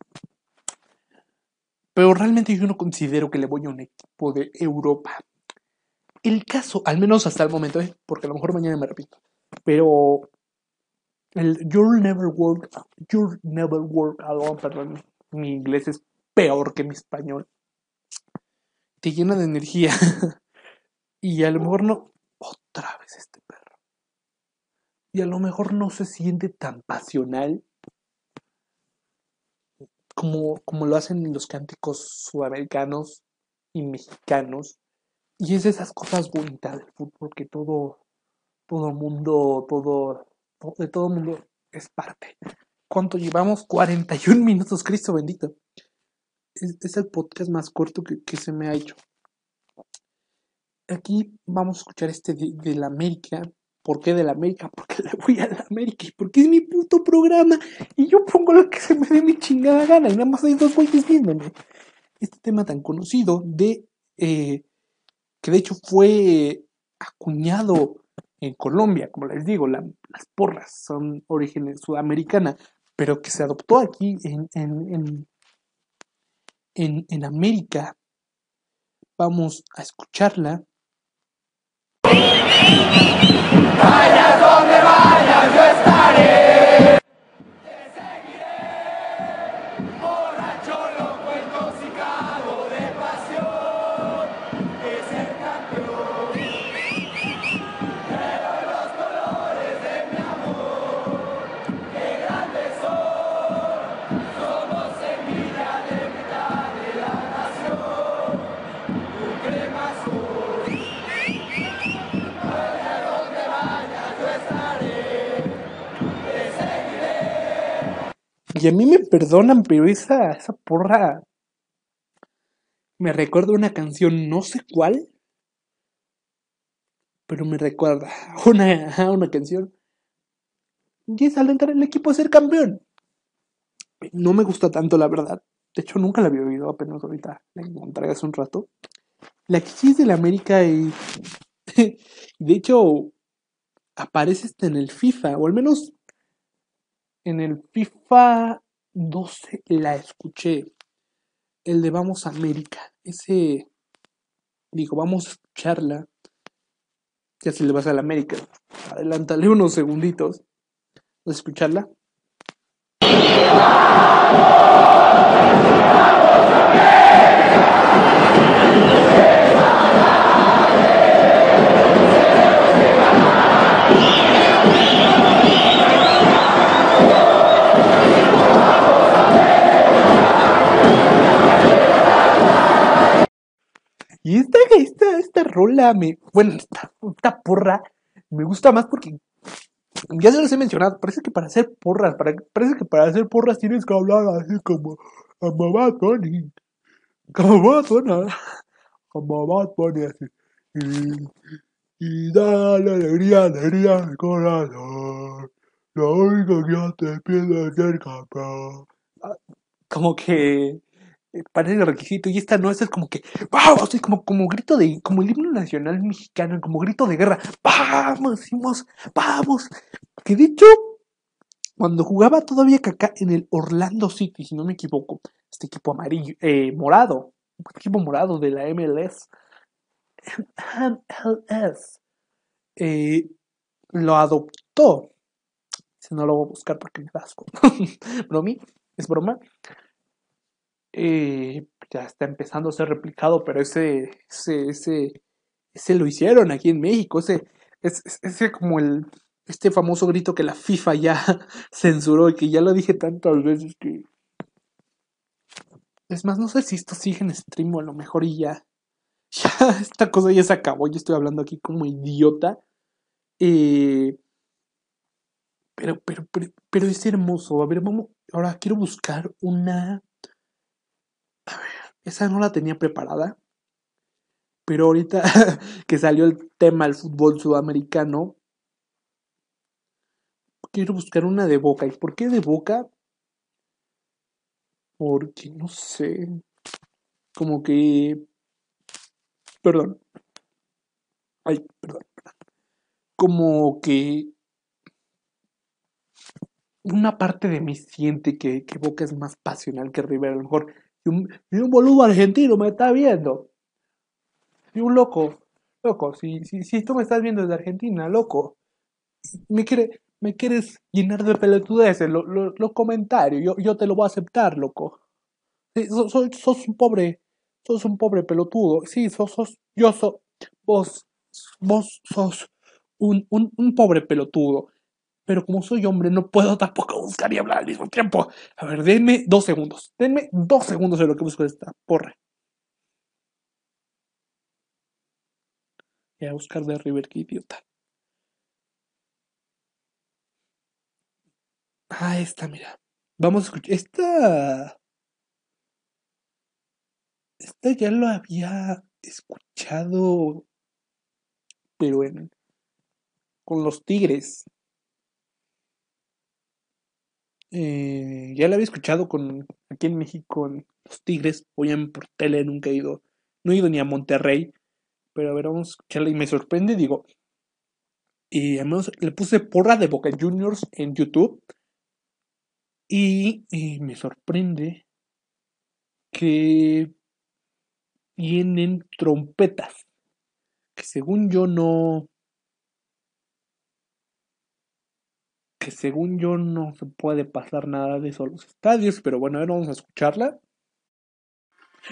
Pero realmente yo no considero que le voy a un equipo de Europa. el caso, al menos hasta el momento, ¿eh? porque a lo mejor mañana me repito, pero el You'll Never Work, You'll Never Work Alone, perdón, mi inglés es peor que mi español, te llena de energía. y a lo mejor no, otra vez este perro. Y a lo mejor no se siente tan pasional como, como lo hacen los cánticos sudamericanos y mexicanos. Y es esas cosas bonitas del fútbol que todo, todo mundo, todo, de todo mundo es parte. ¿Cuánto llevamos? 41 minutos, Cristo bendito. Es, es el podcast más corto que, que, se me ha hecho. Aquí vamos a escuchar este de, la América. ¿Por qué de la América? Porque le voy a la América y porque es mi puto programa. Y yo pongo lo que se me dé mi chingada gana. Y nada más hay dos güeyes viéndome. Este tema tan conocido de. Eh, que de hecho fue acuñado en Colombia, como les digo, la, las porras son origen sudamericana, pero que se adoptó aquí en, en, en, en, en América. Vamos a escucharla. Vayas donde vayas, yo estaré. Y a mí me perdonan, pero esa, esa porra me recuerda una canción, no sé cuál, pero me recuerda una, una canción. Y es alentar al equipo a ser campeón. No me gusta tanto, la verdad. De hecho, nunca la había oído, apenas ahorita la encontré hace un rato. La que de la América y. de hecho, aparece hasta en el FIFA, o al menos en el FIFA 12 la escuché. El de Vamos a América. Ese. Digo, vamos a escucharla. Ya si le vas a la América, adelántale unos segunditos. ¿Vas a escucharla? Y esta, esta, esta rola, me, bueno, esta, esta porra, me gusta más porque ya se los he mencionado, parece que para hacer porras, parece que para hacer porras tienes que hablar así como, como Bad Bunny, como Bad Bunny, como Bad Bunny así, y, y dale alegría, alegría al corazón, lo único que yo te pido es ser campeón. Como que eh, parece requisito y esta no, esta es como que vamos, es como, como grito de, como el himno nacional mexicano, como grito de guerra, vamos, decimos, vamos, que de hecho, cuando jugaba todavía Kaká en el Orlando City, si no me equivoco, este equipo amarillo, eh, morado, un equipo morado de la MLS, MLS, eh, lo adoptó, si no lo voy a buscar porque me da asco, bromi, es broma, eh, ya está empezando a ser replicado, pero ese, ese, ese, ese lo hicieron aquí en México, ese, ese, ese como el, este famoso grito que la FIFA ya censuró y que ya lo dije tantas veces que... Es más, no sé si esto sigue en stream o a lo mejor y ya, ya esta cosa ya se acabó, yo estoy hablando aquí como idiota. Eh, pero, pero, pero, pero es hermoso. A ver, vamos, ahora quiero buscar una... A ver, esa no la tenía preparada. Pero ahorita que salió el tema del fútbol sudamericano, quiero buscar una de Boca. ¿Y por qué de Boca? Porque no sé. Como que. Perdón. Ay, perdón. perdón. Como que. Una parte de mí siente que, que Boca es más pasional que River. A lo mejor. Y un, y un boludo argentino me está viendo. Y un loco. Loco, si, si, si tú me estás viendo desde Argentina, loco, me, quiere, me quieres llenar de pelotudeces, los lo, lo comentarios, yo, yo te lo voy a aceptar, loco. Sos, sos, sos un pobre, sos un pobre pelotudo. Sí, sos, sos, yo soy, vos, vos sos un, un, un pobre pelotudo. Pero como soy hombre, no puedo tampoco buscar y hablar al mismo tiempo. A ver, denme dos segundos. Denme dos segundos de lo que busco esta porra. Voy a buscar de River, qué idiota. Ah, esta, mira. Vamos a escuchar. Esta. Esta ya lo había escuchado. Pero en. Con los Tigres. Eh, ya la había escuchado con. Aquí en México, los Tigres. Oían por tele, nunca he ido. No he ido ni a Monterrey. Pero a ver, vamos a escucharla y me sorprende, digo. Y al menos le puse porra de Boca Juniors en YouTube. Y me sorprende que tienen trompetas. Que según yo no. Según yo no se puede pasar nada de eso a los estadios. Pero bueno, a ver, vamos a escucharla.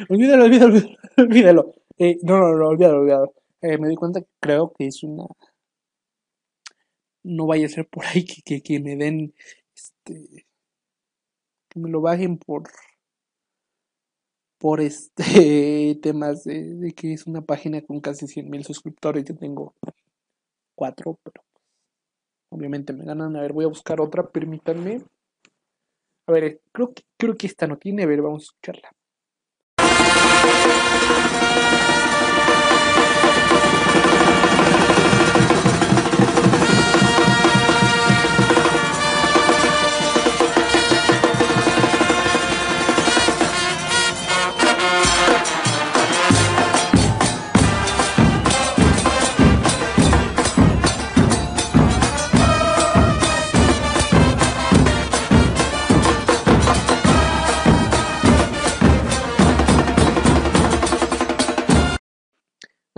Olvídalo, olvídalo, olvídalo. Eh, no, no, no, olvídalo, olvídalo. Eh, me di cuenta que creo que es una. No vaya a ser por ahí que, que, me den. Este. Que me lo bajen por. Por este. Temas de, que es una página con casi 100 mil suscriptores. Yo tengo cuatro, pero. Obviamente me ganan. A ver, voy a buscar otra, permítanme. A ver, creo que, creo que esta no tiene. A ver, vamos a escucharla.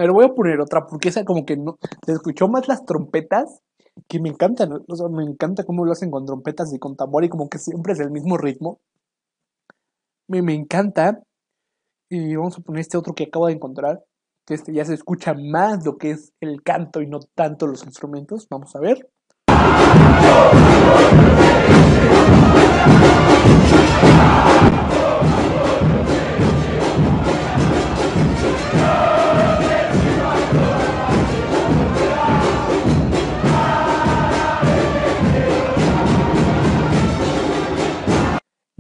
A ver, voy a poner otra porque esa como que no. Se escuchó más las trompetas que me encantan. O sea, me encanta cómo lo hacen con trompetas y con tambor y como que siempre es el mismo ritmo. Me, me encanta. Y vamos a poner este otro que acabo de encontrar. Que este ya se escucha más lo que es el canto y no tanto los instrumentos. Vamos a ver.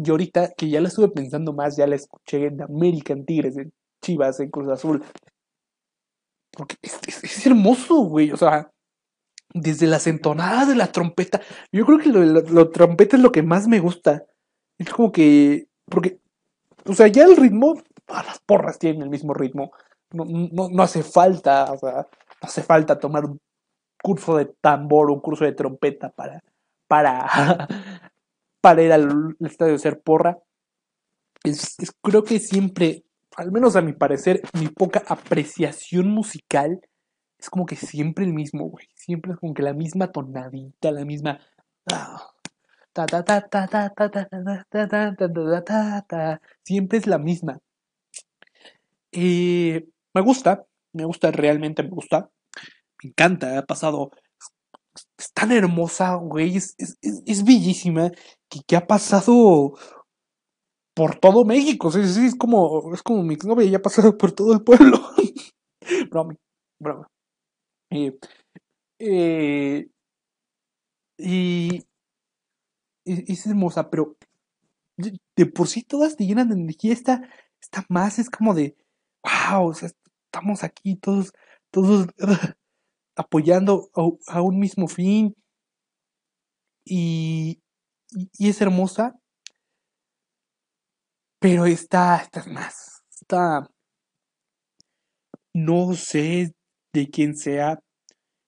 Y ahorita que ya la estuve pensando más, ya la escuché en American Tigres, en Chivas, en Cruz Azul. Porque es, hermoso, güey. O sea, desde las entonadas de la trompeta. Yo creo que lo, lo, lo trompeta es lo que más me gusta. Es como que. Porque. O sea, ya el ritmo. ah, las porras tienen el mismo ritmo. No, no, no hace falta. O sea, no hace falta tomar un curso de tambor, un curso de trompeta para. Para para ir al, estadio ser porra. Es, creo que siempre, al menos a mi parecer, mi poca apreciación musical es como que siempre el mismo, güey. Siempre es como que la misma tonadita, la misma. Siempre es la misma. Eh, me gusta, me gusta, realmente me gusta. Me encanta, ha pasado es tan hermosa, güey. Es, bellísima que, que ha pasado por todo México. Es como, es como mi novia ya ha pasado por todo el pueblo. broma, broma. Eh, eh, y, es hermosa, pero de, de por sí todas te llenan de energía. Esta, esta más es como de, wow, o sea, estamos aquí todos, todos apoyando a, un mismo fin. Y, es hermosa, pero esta, esta es más. Esta, no sé de quién sea,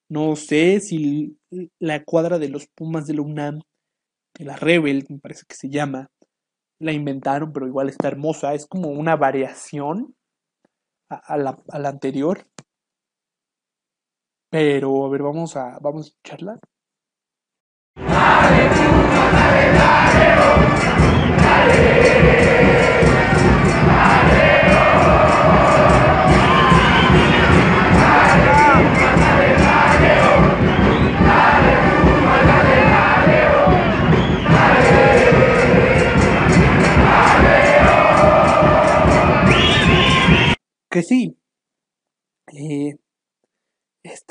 no sé si la cuadra de los Pumas de la UNAM, de la Rebel, me parece que se llama, la inventaron, pero igual está hermosa. Es como una variación a la, a la anterior. Pero, a ver, vamos a, vamos a escucharla.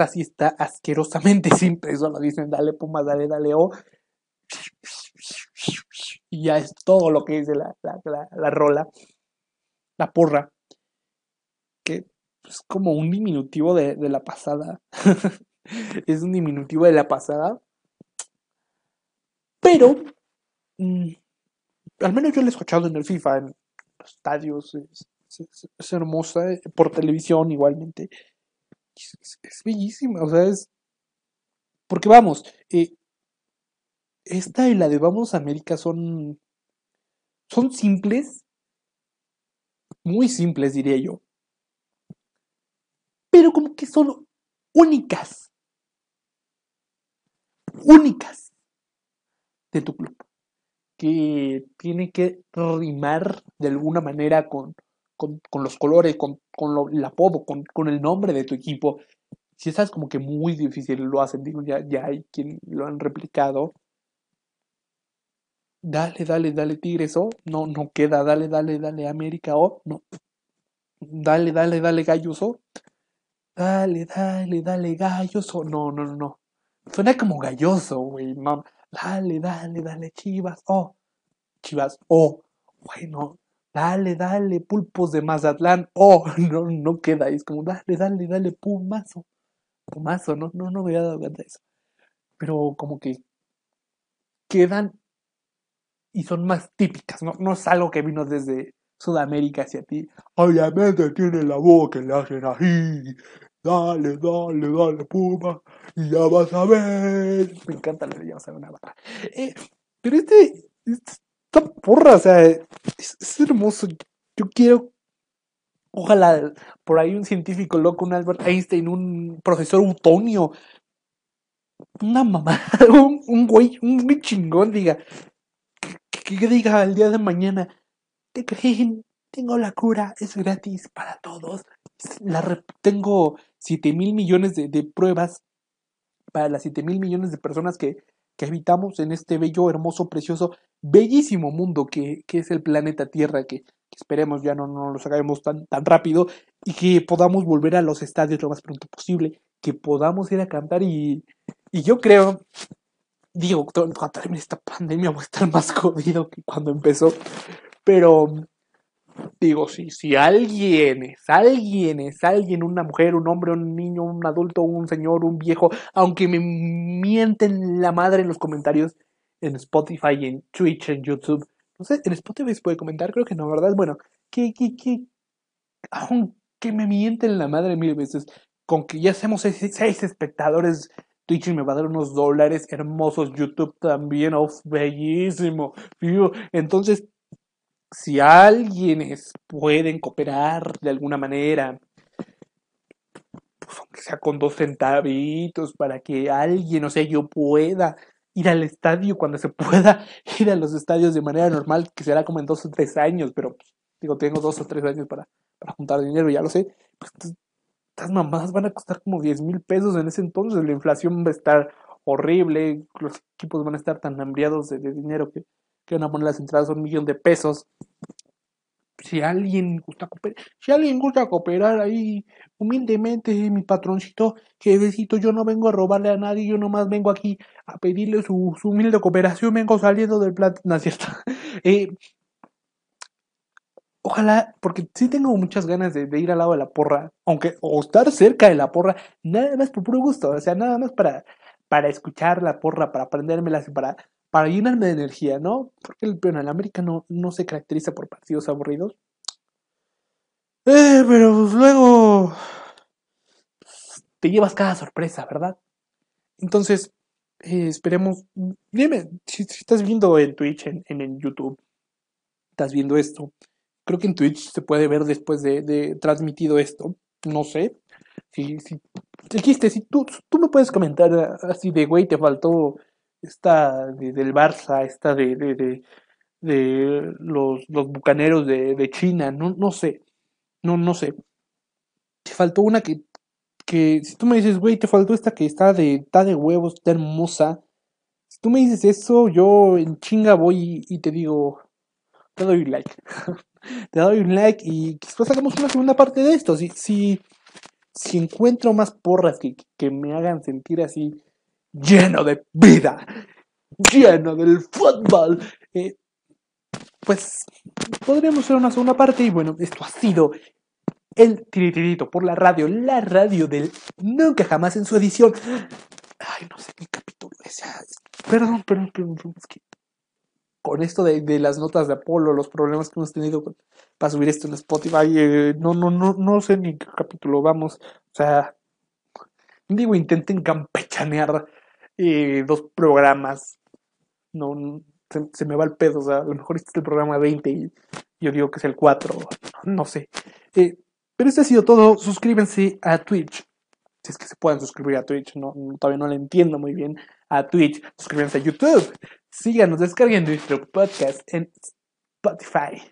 Esta sí está asquerosamente simple. Solo dicen dale Pumas, dale, dale O. Y ya es todo lo que dice la, la, la, la rola. La porra. Que es como un diminutivo de, la pasada. es un diminutivo de la pasada. Pero. mm, al menos yo lo he escuchado en el FIFA, en los estadios. Es, es- es hermosa. eh, Por televisión igualmente. Es, es- bellísima. O sea, es. Porque vamos. eh, esta y la de Vamos a América son. Son simples. Muy simples, diría yo. Pero como que son únicas. Únicas. De tu club. Que tiene que rimar de alguna manera con, con, los colores, con, con lo- el apodo, con, con el nombre de tu equipo. Si estás como que muy difícil, lo hacen, digo, ya, ya hay quien lo han replicado. Dale, dale, dale, Tigres, o no, no queda, dale, dale, dale, América, o no. Dale, dale, dale, Gallos, dale, dale, dale, Gallos, o no, no, no, no. Suena como galloso, güey, no. Dale, dale, dale, Chivas, o Chivas, o bueno, dale, dale, Pulpos de Mazatlán, o no, no queda, es como dale, dale, dale, Pumazo, Pumazo, no, no, no me había dado cuenta de eso. Pero como que quedan y son más típicas, no, no es algo que vino desde Sudamérica hacia ti. Obviamente tiene la voz que le hacen así. Dale, dale, dale, Puma. Y ya vas a ver. Me encanta la ya vas a ver una barra. Eh, pero este, esta porra, o sea, es, hermoso. Yo quiero, ojalá, por ahí un científico loco, un Albert Einstein, un profesor Utonio, una mamá, un, un güey, un güey chingón, diga, que, diga el día de mañana, ¿te creen? Tengo la cura, es gratis para todos. La tengo 7 mil millones de, de pruebas para las 7 mil millones de personas que, que habitamos en este bello, hermoso, precioso, bellísimo mundo que, que es el planeta Tierra, que, esperemos ya no, no lo sacamos tan, tan rápido y que podamos volver a los estadios lo más pronto posible, que podamos ir a cantar y, y yo creo, digo, cuando termine esta pandemia voy a estar más jodido que cuando empezó, pero digo, si, si alguien es, alguien es, alguien, una mujer, un hombre, un niño, un adulto, un señor, un viejo, aunque me mienten la madre en los comentarios en Spotify, en Twitch, en YouTube, no sé, en Spotify se puede comentar, creo que no, ¿verdad? Bueno, que, que, que, aunque me mienten la madre mil veces, con que ya seamos seis, seis espectadores, Twitch me va a dar unos dólares hermosos, YouTube también, oh, bellísimo. Entonces, si alguienes pueden cooperar de alguna manera, pues aunque sea con dos centavitos, para que alguien, o sea, yo pueda ir al estadio cuando se pueda ir a los estadios de manera normal, que será como en dos o tres años, pero pues, digo, tengo dos o tres años para, para juntar dinero, ya lo sé, pues estas mamadas van a costar como 10 mil pesos en ese entonces, la inflación va a estar horrible, los equipos van a estar tan hambriados de dinero que, que van a poner las entradas a un millón de pesos. Si alguien gusta cooperar, si alguien gusta cooperar ahí humildemente, mi patroncito, jefecito, yo no vengo a robarle a nadie, yo nomás vengo aquí a pedirle su, humilde cooperación, vengo saliendo del plan, no es cierto. Eh, ojalá, porque sí tengo muchas ganas de, de ir al lado de la porra, aunque, o estar cerca de la porra, nada más por puro gusto, o sea, nada más para, para escuchar la porra, para aprendérmelas y para, para llenarme de energía, ¿no? Porque el peón América no, no se caracteriza por partidos aburridos. Eh, pero pues luego te llevas cada sorpresa, ¿verdad? Entonces, eh, esperemos. Dime, si, estás viendo en Twitch, en, en, YouTube, estás viendo esto. Creo que en Twitch se puede ver después de, transmitido esto. No sé. Si, si, si tú, tú me puedes comentar ah, así de, güey, te faltó esta de- del Barça, esta de, de, de, los, los bucaneros de, China, no, no sé, no, no sé. Te faltó una que, que, si tú me dices, güey, te faltó esta que está de, está de huevos, está hermosa. Si tú me dices eso, yo en chinga voy y, te digo, te doy un like. te doy un like y quizás hagamos una segunda parte de esto. Si, si, si encuentro más porras que, que me hagan sentir así lleno de vida, lleno del fútbol, eh, pues podríamos hacer una segunda parte y bueno, esto ha sido el tiritirito por la radio, la radio del nunca jamás en su edición. Ay, no sé qué capítulo es. Perdón, perdón, perdón, perdón, con esto de, de las notas de Apolo, los problemas que hemos tenido para subir esto en Spotify, eh, no, no, no, no sé ni qué capítulo vamos. O sea, digo, intenten campechanear eh, dos programas. No, se, se me va el pedo. O sea, a lo mejor este es el programa 20 y yo digo que es el 4. No sé. Eh, pero este ha sido todo. Suscríbanse a Twitch. Si es que se pueden suscribir a Twitch. No, todavía no lo entiendo muy bien. A Twitch. Suscríbanse a YouTube. Síganos, descarguen nuestro podcast en Spotify.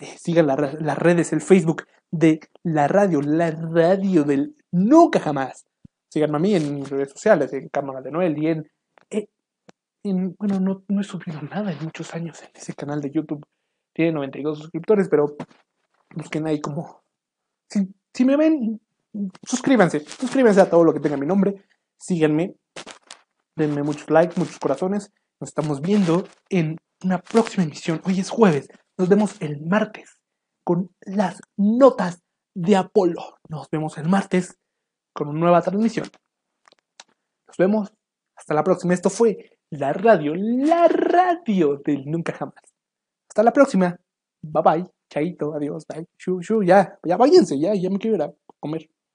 Eh, sigan las redes, el Facebook de la radio, la radio del nunca jamás. Síganme a mí en redes sociales, en Cámara de Noel y en, eh, en- bueno, no, no he subido nada en muchos años en ese canal de YouTube. Tiene 92 suscriptores, pero busquen ahí como... Si, si me ven, suscríbanse, suscríbanse a todo lo que tenga mi nombre, síganme, denme muchos likes, muchos corazones. Nos estamos viendo en una próxima emisión. Hoy es jueves. Nos vemos el martes con las notas de Apolo. Nos vemos el martes con una nueva transmisión. Nos vemos. Hasta la próxima. Esto fue la radio, la radio del nunca jamás. Hasta la próxima. Bye bye. Chaito. Adiós. Bye. Shu, shu. Ya, ya váyanse. Ya, ya me quiero ir a comer.